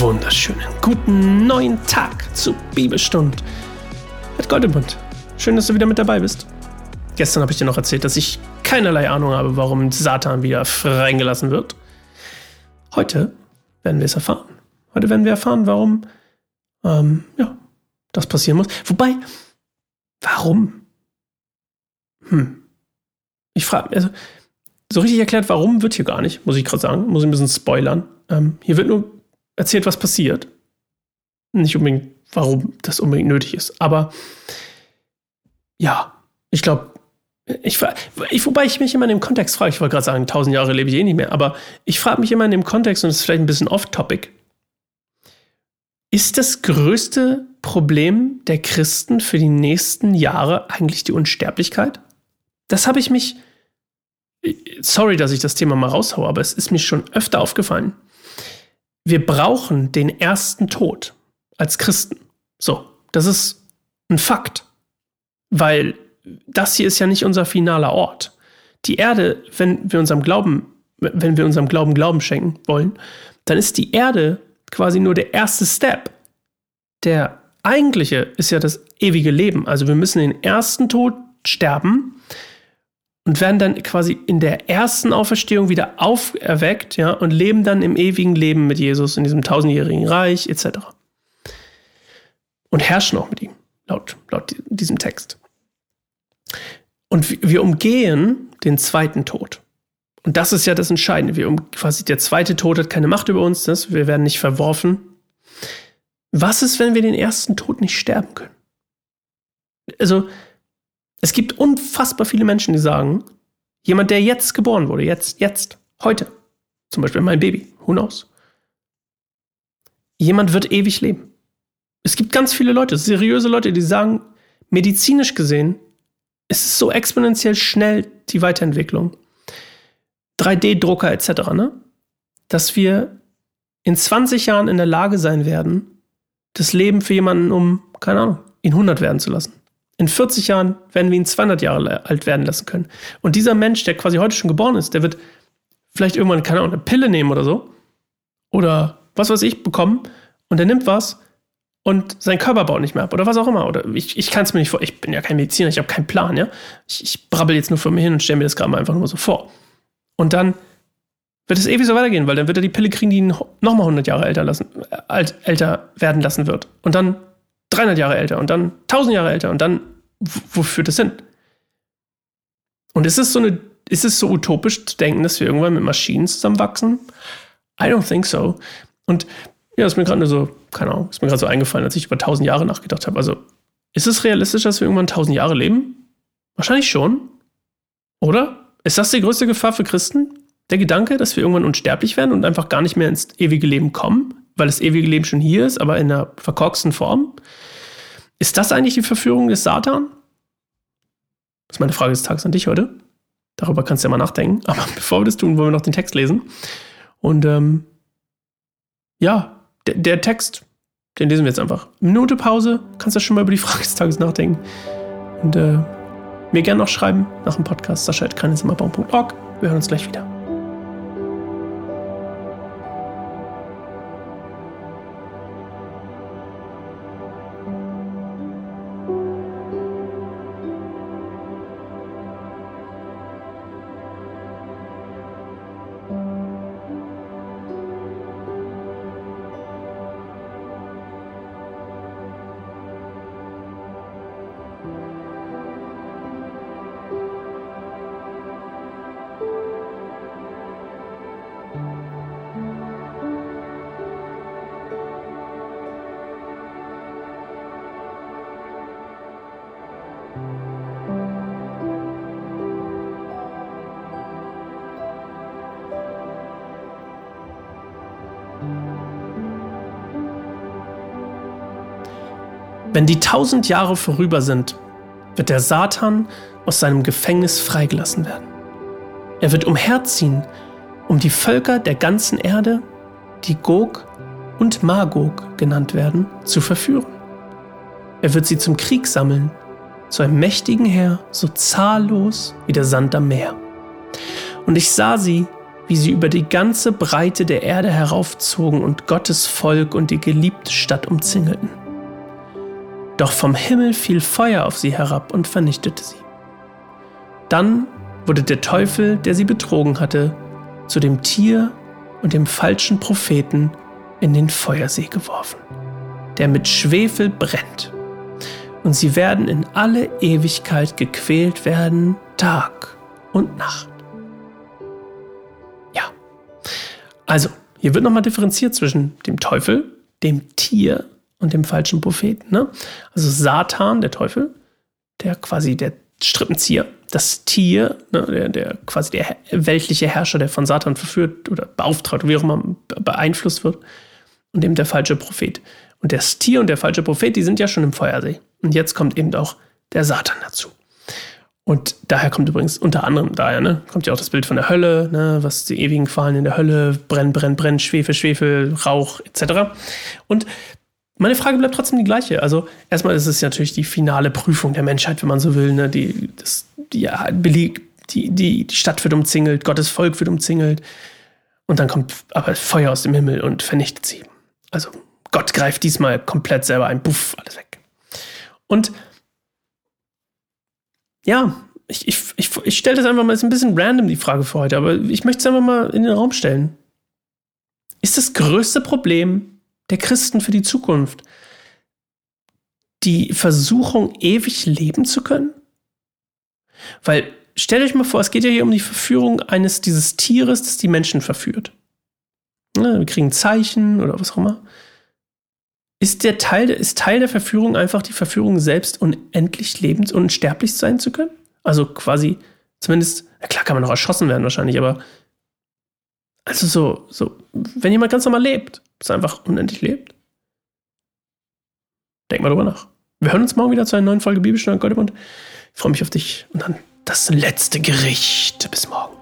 wunderschönen guten neuen Tag zu Bibelstund mit Goldemund. Schön, dass du wieder mit dabei bist. Gestern habe ich dir noch erzählt, dass ich keinerlei Ahnung habe, warum Satan wieder freigelassen wird. Heute werden wir es erfahren. Heute werden wir erfahren, warum ähm, ja, das passieren muss. Wobei, warum? Hm. Ich frage, mich, also, so richtig erklärt, warum, wird hier gar nicht, muss ich gerade sagen. Muss ich ein bisschen spoilern. Ähm, hier wird nur erzählt, was passiert. Nicht unbedingt, warum das unbedingt nötig ist. Aber ja, ich glaube, ich, ich, wobei ich mich immer in dem Kontext frage, ich wollte gerade sagen, tausend Jahre lebe ich eh nicht mehr, aber ich frage mich immer in dem Kontext, und das ist vielleicht ein bisschen off-topic, ist das größte Problem der Christen für die nächsten Jahre eigentlich die Unsterblichkeit? Das habe ich mich, sorry, dass ich das Thema mal raushaue, aber es ist mir schon öfter aufgefallen wir brauchen den ersten Tod als Christen. So, das ist ein Fakt. Weil das hier ist ja nicht unser finaler Ort. Die Erde, wenn wir unserem Glauben, wenn wir unserem Glauben Glauben schenken wollen, dann ist die Erde quasi nur der erste Step. Der eigentliche ist ja das ewige Leben. Also wir müssen den ersten Tod sterben und werden dann quasi in der ersten Auferstehung wieder auferweckt, ja, und leben dann im ewigen Leben mit Jesus in diesem tausendjährigen Reich etc. Und herrschen auch mit ihm, laut, laut diesem Text. Und wir umgehen den zweiten Tod. Und das ist ja das Entscheidende. Wir um, quasi der zweite Tod hat keine Macht über uns, das, wir werden nicht verworfen. Was ist, wenn wir den ersten Tod nicht sterben können? Also, es gibt unfassbar viele Menschen, die sagen, jemand, der jetzt geboren wurde, jetzt, jetzt, heute, zum Beispiel mein Baby, who knows? Jemand wird ewig leben. Es gibt ganz viele Leute, seriöse Leute, die sagen, medizinisch gesehen, ist es so exponentiell schnell, die Weiterentwicklung. 3D-Drucker etc., ne? dass wir in 20 Jahren in der Lage sein werden, das Leben für jemanden um, keine Ahnung, ihn 100 werden zu lassen. In 40 Jahren werden wir ihn 200 Jahre alt werden lassen können. Und dieser Mensch, der quasi heute schon geboren ist, der wird vielleicht irgendwann, keine Ahnung, eine Pille nehmen oder so. Oder was weiß ich, bekommen. Und der nimmt was und sein Körper baut nicht mehr ab oder was auch immer. Oder ich, ich kann es mir nicht vor. Ich bin ja kein Mediziner, ich habe keinen Plan, ja. Ich, ich brabbel jetzt nur vor mir hin und stelle mir das gerade mal einfach nur so vor. Und dann wird es ewig so weitergehen, weil dann wird er die Pille kriegen, die ihn nochmal 100 Jahre älter, lassen, äh, alt, älter werden lassen wird. Und dann 300 Jahre älter und dann 1000 Jahre älter und dann, wo führt das hin? Und ist es so eine, ist es so utopisch zu denken, dass wir irgendwann mit Maschinen zusammenwachsen? I don't think so. Und ja, ist mir gerade so, keine Ahnung, ist mir gerade so eingefallen, als ich über 1000 Jahre nachgedacht habe. Also, ist es realistisch, dass wir irgendwann 1000 Jahre leben? Wahrscheinlich schon. Oder? Ist das die größte Gefahr für Christen? Der Gedanke, dass wir irgendwann unsterblich werden und einfach gar nicht mehr ins ewige Leben kommen? Weil das ewige Leben schon hier ist, aber in einer verkorksten Form. Ist das eigentlich die Verführung des Satan? Das ist meine Frage des Tages an dich heute. Darüber kannst du ja mal nachdenken. Aber bevor wir das tun, wollen wir noch den Text lesen. Und ähm, ja, der, der Text, den lesen wir jetzt einfach. Minute Pause, kannst du schon mal über die Frage des Tages nachdenken. Und äh, mir gerne noch schreiben nach dem Podcast. sascha.keinezimmerbaum.org. Wir hören uns gleich wieder. Wenn die tausend Jahre vorüber sind, wird der Satan aus seinem Gefängnis freigelassen werden. Er wird umherziehen, um die Völker der ganzen Erde, die Gog und Magog genannt werden, zu verführen. Er wird sie zum Krieg sammeln, zu einem mächtigen Heer, so zahllos wie der Sand am Meer. Und ich sah sie, wie sie über die ganze Breite der Erde heraufzogen und Gottes Volk und die geliebte Stadt umzingelten. Doch vom Himmel fiel Feuer auf sie herab und vernichtete sie. Dann wurde der Teufel, der sie betrogen hatte, zu dem Tier und dem falschen Propheten in den Feuersee geworfen, der mit Schwefel brennt. Und sie werden in alle Ewigkeit gequält werden, Tag und Nacht. Also, hier wird nochmal differenziert zwischen dem Teufel, dem Tier und dem falschen Propheten. Ne? Also Satan, der Teufel, der quasi der Strippenzieher, das Tier, ne, der, der quasi der weltliche Herrscher, der von Satan verführt oder beauftragt, wie auch immer beeinflusst wird, und eben der falsche Prophet. Und das Tier und der falsche Prophet, die sind ja schon im Feuersee. Und jetzt kommt eben auch der Satan dazu. Und daher kommt übrigens unter anderem daher, ne, kommt ja auch das Bild von der Hölle, ne, was die ewigen Qualen in der Hölle, brenn, brenn, brenn, Schwefel, Schwefel, Rauch etc. Und meine Frage bleibt trotzdem die gleiche. Also erstmal ist es natürlich die finale Prüfung der Menschheit, wenn man so will. Ne? Die, das, die, die, die, die Stadt wird umzingelt, Gottes Volk wird umzingelt. Und dann kommt aber Feuer aus dem Himmel und vernichtet sie. Also Gott greift diesmal komplett selber ein. Puff, alles weg. Und ja, ich, ich, ich, ich stelle das einfach mal, ist ein bisschen random, die Frage für heute, aber ich möchte es einfach mal in den Raum stellen. Ist das größte Problem der Christen für die Zukunft die Versuchung, ewig leben zu können? Weil, stellt euch mal vor, es geht ja hier um die Verführung eines dieses Tieres, das die Menschen verführt. Ja, wir kriegen Zeichen oder was auch immer. Ist der Teil, ist Teil der Verführung einfach die Verführung selbst, unendlich lebend und unsterblich sein zu können? Also quasi, zumindest, ja klar kann man noch erschossen werden wahrscheinlich, aber also so, so, wenn jemand ganz normal lebt, er einfach unendlich lebt. Denk mal drüber nach. Wir hören uns morgen wieder zu einer neuen Folge Bibelstunde Gottesmund. Ich freue mich auf dich und dann das letzte Gericht. Bis morgen.